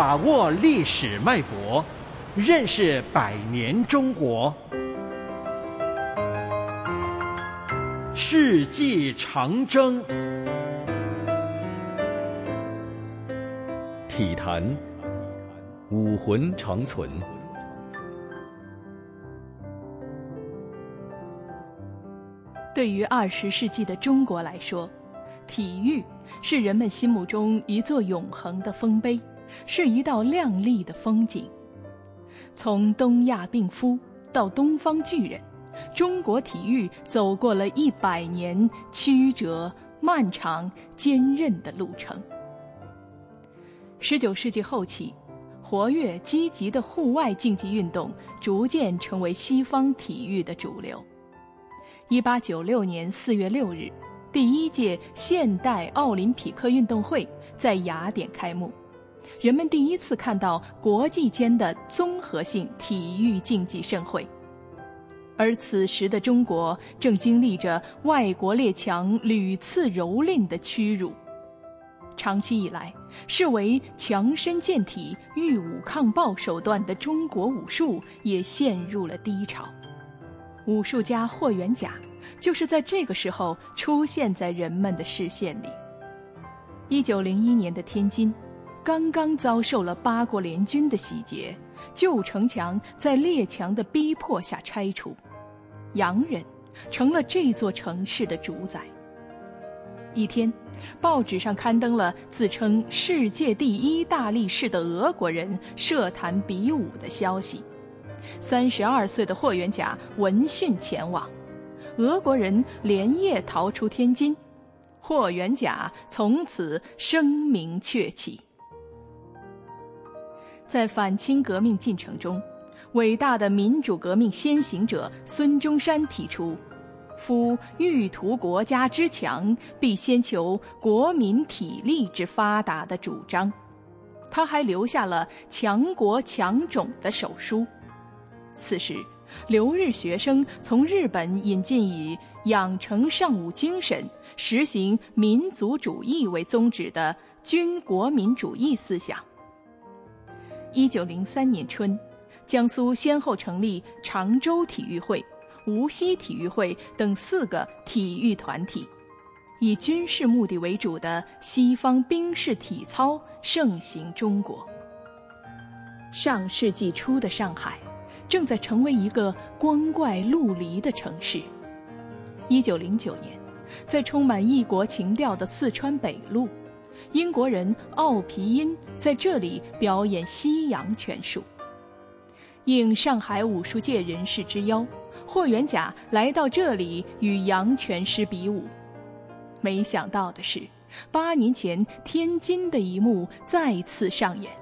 把握历史脉搏，认识百年中国。世纪长征，体坛武魂长存。对于二十世纪的中国来说，体育是人们心目中一座永恒的丰碑，是一道亮丽的风景。从东亚病夫到东方巨人，中国体育走过了一百年曲折、漫长、坚韧的路程。十九世纪后期，活跃积极的户外竞技运动逐渐成为西方体育的主流。一八九六年四月六日，第一届现代奥林匹克运动会在雅典开幕，人们第一次看到国际间的综合性体育竞技盛会。而此时的中国正经历着外国列强屡次蹂躏的屈辱，长期以来视为强身健体、御武抗暴手段的中国武术也陷入了低潮。武术家霍元甲，就是在这个时候出现在人们的视线里。一九零一年的天津，刚刚遭受了八国联军的洗劫，旧城墙在列强的逼迫下拆除，洋人成了这座城市的主宰。一天，报纸上刊登了自称世界第一大力士的俄国人设坛比武的消息。三十二岁的霍元甲闻讯前往，俄国人连夜逃出天津，霍元甲从此声名鹊起。在反清革命进程中，伟大的民主革命先行者孙中山提出“夫欲图国家之强，必先求国民体力之发达”的主张。他还留下了“强国强种”的手书。此时，留日学生从日本引进以养成尚武精神、实行民族主义为宗旨的军国民主义思想。一九零三年春，江苏先后成立常州体育会、无锡体育会等四个体育团体，以军事目的为主的西方兵式体操盛行中国。上世纪初的上海。正在成为一个光怪陆离的城市。一九零九年，在充满异国情调的四川北路，英国人奥皮因在这里表演西洋拳术。应上海武术界人士之邀，霍元甲来到这里与洋拳师比武。没想到的是，八年前天津的一幕再次上演，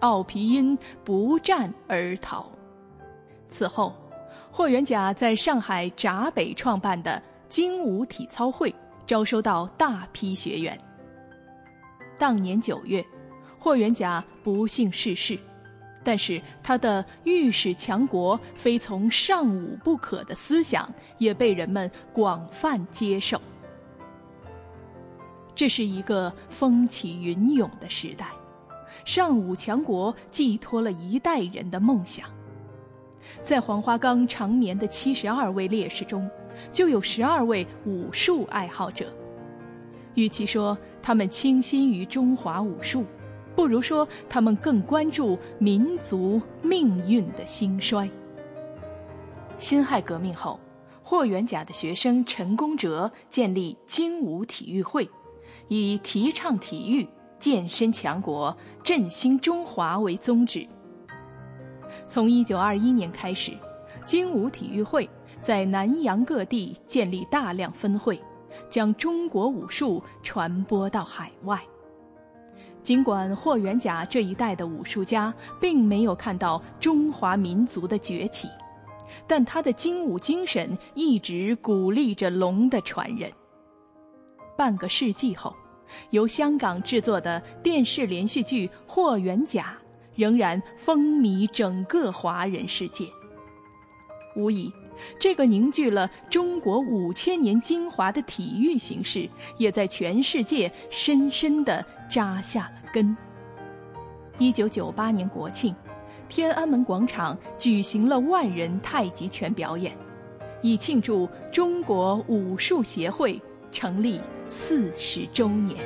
奥皮因不战而逃。此后，霍元甲在上海闸北创办的精武体操会招收到大批学员。当年九月，霍元甲不幸逝世，但是他的“御史强国，非从尚武不可”的思想也被人们广泛接受。这是一个风起云涌的时代，尚武强国寄托了一代人的梦想。在黄花岗长眠的七十二位烈士中，就有十二位武术爱好者。与其说他们倾心于中华武术，不如说他们更关注民族命运的兴衰。辛亥革命后，霍元甲的学生陈公哲建立精武体育会，以提倡体育、健身强国、振兴中华为宗旨。从一九二一年开始，精武体育会在南洋各地建立大量分会，将中国武术传播到海外。尽管霍元甲这一代的武术家并没有看到中华民族的崛起，但他的精武精神一直鼓励着龙的传人。半个世纪后，由香港制作的电视连续剧《霍元甲》。仍然风靡整个华人世界。无疑，这个凝聚了中国五千年精华的体育形式，也在全世界深深地扎下了根。一九九八年国庆，天安门广场举行了万人太极拳表演，以庆祝中国武术协会成立四十周年。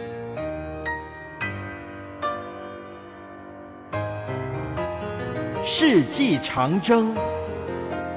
世纪长征，